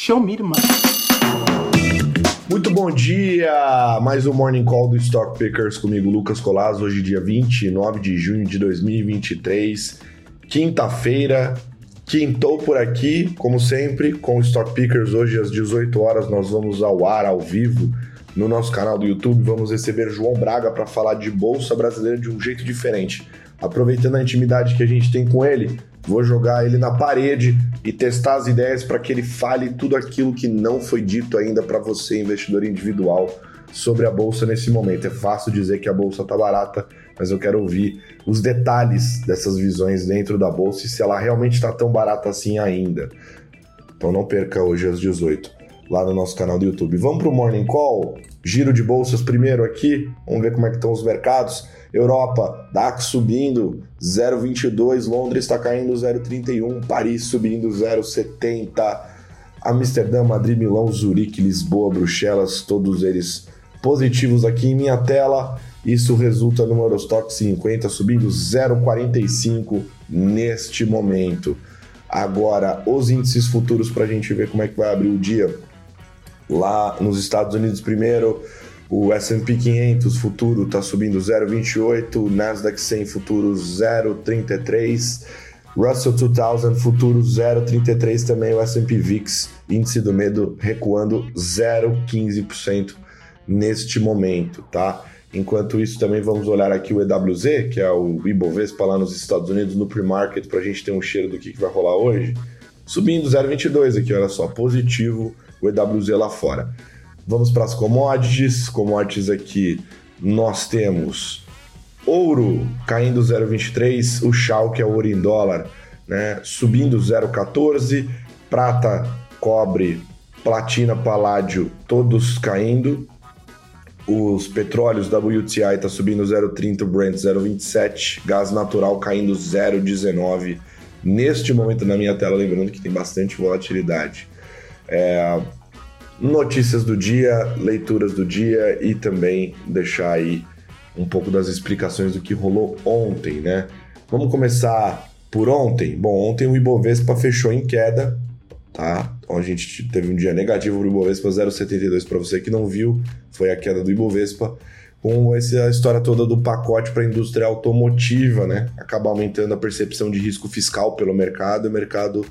Show me. Muito bom dia! Mais um Morning Call do Stock Pickers comigo, Lucas Colas. Hoje, dia 29 de junho de 2023, quinta-feira. Quintou por aqui, como sempre, com o Stock Pickers. Hoje, às 18 horas, nós vamos ao ar, ao vivo, no nosso canal do YouTube. Vamos receber João Braga para falar de Bolsa Brasileira de um jeito diferente. Aproveitando a intimidade que a gente tem com ele, vou jogar ele na parede e testar as ideias para que ele fale tudo aquilo que não foi dito ainda para você, investidor individual, sobre a bolsa nesse momento. É fácil dizer que a bolsa está barata, mas eu quero ouvir os detalhes dessas visões dentro da bolsa e se ela realmente está tão barata assim ainda. Então não perca hoje às 18 lá no nosso canal do YouTube. Vamos para o Morning Call? Giro de bolsas primeiro aqui, vamos ver como é que estão os mercados. Europa, DAX subindo 0,22, Londres está caindo 0,31, Paris subindo 0,70, Amsterdã, Madrid, Milão, Zurique, Lisboa, Bruxelas, todos eles positivos aqui em minha tela. Isso resulta no Eurostock 50 subindo 0,45 neste momento. Agora, os índices futuros para a gente ver como é que vai abrir o dia. Lá nos Estados Unidos, primeiro, o S&P 500 futuro está subindo 0,28, o Nasdaq 100 futuro 0,33, Russell 2000 futuro 0,33 também, o S&P VIX índice do medo recuando 0,15% neste momento, tá? Enquanto isso, também vamos olhar aqui o EWZ, que é o Ibovespa lá nos Estados Unidos, no pre-market, para a gente ter um cheiro do que, que vai rolar hoje. Subindo 0,22 aqui, olha só, positivo o EWZ lá fora. Vamos para as commodities. Commodities aqui nós temos ouro caindo 0,23, o Shell, que é ouro em dólar, né, subindo 0,14, prata, cobre, platina, paládio, todos caindo. Os petróleos WTI está subindo 0,30, Brent 0,27, gás natural caindo 0,19. Neste momento na minha tela, lembrando que tem bastante volatilidade. É, notícias do dia, leituras do dia e também deixar aí um pouco das explicações do que rolou ontem, né? Vamos começar por ontem. Bom, ontem o Ibovespa fechou em queda, tá? Então a gente teve um dia negativo para o Ibovespa 0,72 para você que não viu, foi a queda do Ibovespa com essa história toda do pacote para a indústria automotiva, né? Acaba aumentando a percepção de risco fiscal pelo mercado, o mercado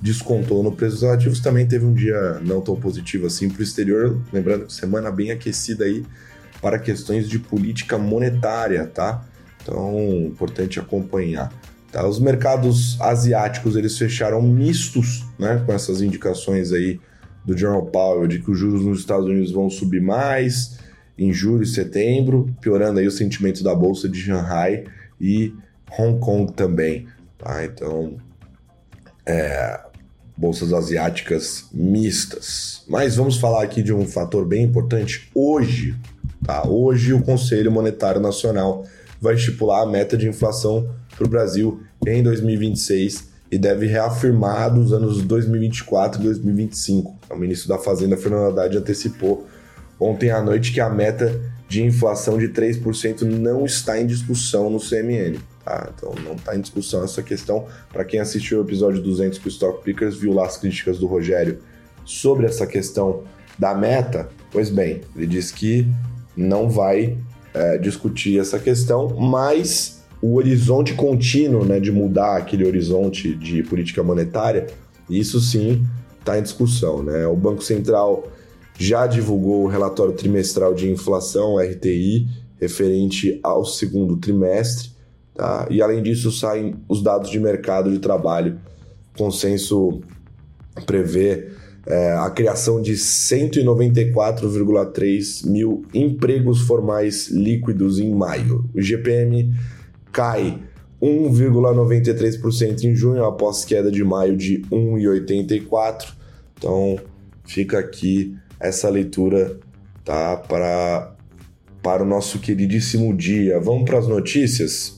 descontou no preço dos ativos, também teve um dia não tão positivo assim para o exterior, lembrando semana bem aquecida aí para questões de política monetária, tá? Então, importante acompanhar. Tá? Os mercados asiáticos eles fecharam mistos, né, com essas indicações aí do Jerome Powell de que os juros nos Estados Unidos vão subir mais em julho e setembro, piorando aí o sentimento da bolsa de Shanghai e Hong Kong também, tá? Então, é, bolsas asiáticas mistas. Mas vamos falar aqui de um fator bem importante hoje, tá? Hoje o Conselho Monetário Nacional vai estipular a meta de inflação para o Brasil em 2026 e deve reafirmar dos anos 2024 e 2025. O ministro da Fazenda, Fernando Haddad, antecipou ontem à noite que a meta de inflação de 3% não está em discussão no CMN. Tá? Então não está em discussão essa questão. Para quem assistiu o episódio 200 com o Stock Pickers, viu lá as críticas do Rogério sobre essa questão da meta. Pois bem, ele disse que não vai é, discutir essa questão, mas o horizonte contínuo né, de mudar aquele horizonte de política monetária, isso sim está em discussão. Né? O Banco Central já divulgou o relatório trimestral de inflação, RTI, referente ao segundo trimestre. Tá? E além disso, saem os dados de mercado de trabalho. O consenso prevê é, a criação de 194,3 mil empregos formais líquidos em maio. O GPM cai 1,93% em junho, após queda de maio de 1,84%. Então, fica aqui essa leitura tá, para, para o nosso queridíssimo dia. Vamos para as notícias?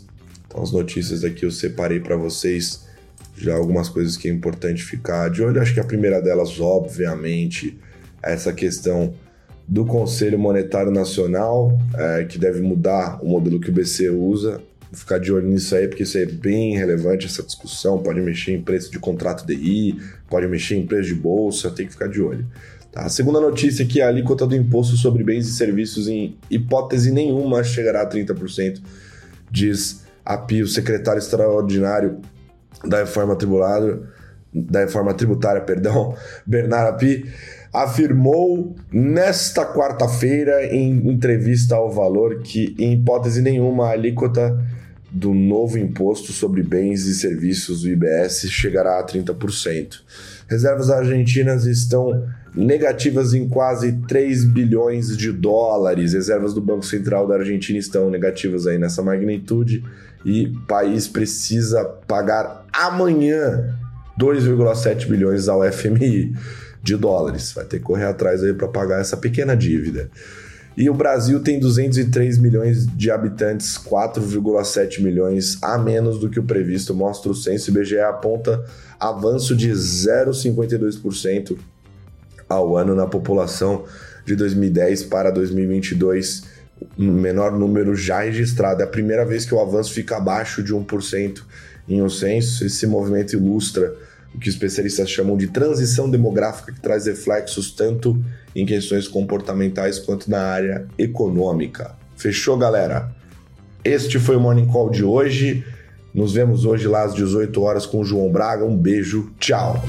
Então, as notícias aqui eu separei para vocês já algumas coisas que é importante ficar de olho. Acho que a primeira delas, obviamente, é essa questão do Conselho Monetário Nacional, é, que deve mudar o modelo que o BC usa. ficar de olho nisso aí, porque isso é bem relevante, essa discussão. Pode mexer em preço de contrato DI, pode mexer em preço de bolsa, tem que ficar de olho. Tá? A segunda notícia é que a alíquota do imposto sobre bens e serviços, em hipótese nenhuma, chegará a 30%, diz a PI, o secretário extraordinário da reforma tributária, da reforma tributária, perdão, Bernardo Api, afirmou nesta quarta-feira em entrevista ao Valor que, em hipótese nenhuma, a alíquota do novo imposto sobre bens e serviços do IBS chegará a 30%. Reservas argentinas estão negativas em quase 3 bilhões de dólares. Reservas do Banco Central da Argentina estão negativas aí nessa magnitude e o país precisa pagar amanhã 2,7 bilhões ao FMI de dólares. Vai ter que correr atrás aí para pagar essa pequena dívida. E o Brasil tem 203 milhões de habitantes, 4,7 milhões a menos do que o previsto, mostra o censo IBGE aponta avanço de 0,52% ao ano na população de 2010 para 2022, menor número já registrado. É a primeira vez que o avanço fica abaixo de 1% em um censo. Esse movimento ilustra o que especialistas chamam de transição demográfica, que traz reflexos tanto em questões comportamentais quanto na área econômica. Fechou, galera? Este foi o Morning Call de hoje. Nos vemos hoje lá às 18 horas com o João Braga. Um beijo, tchau!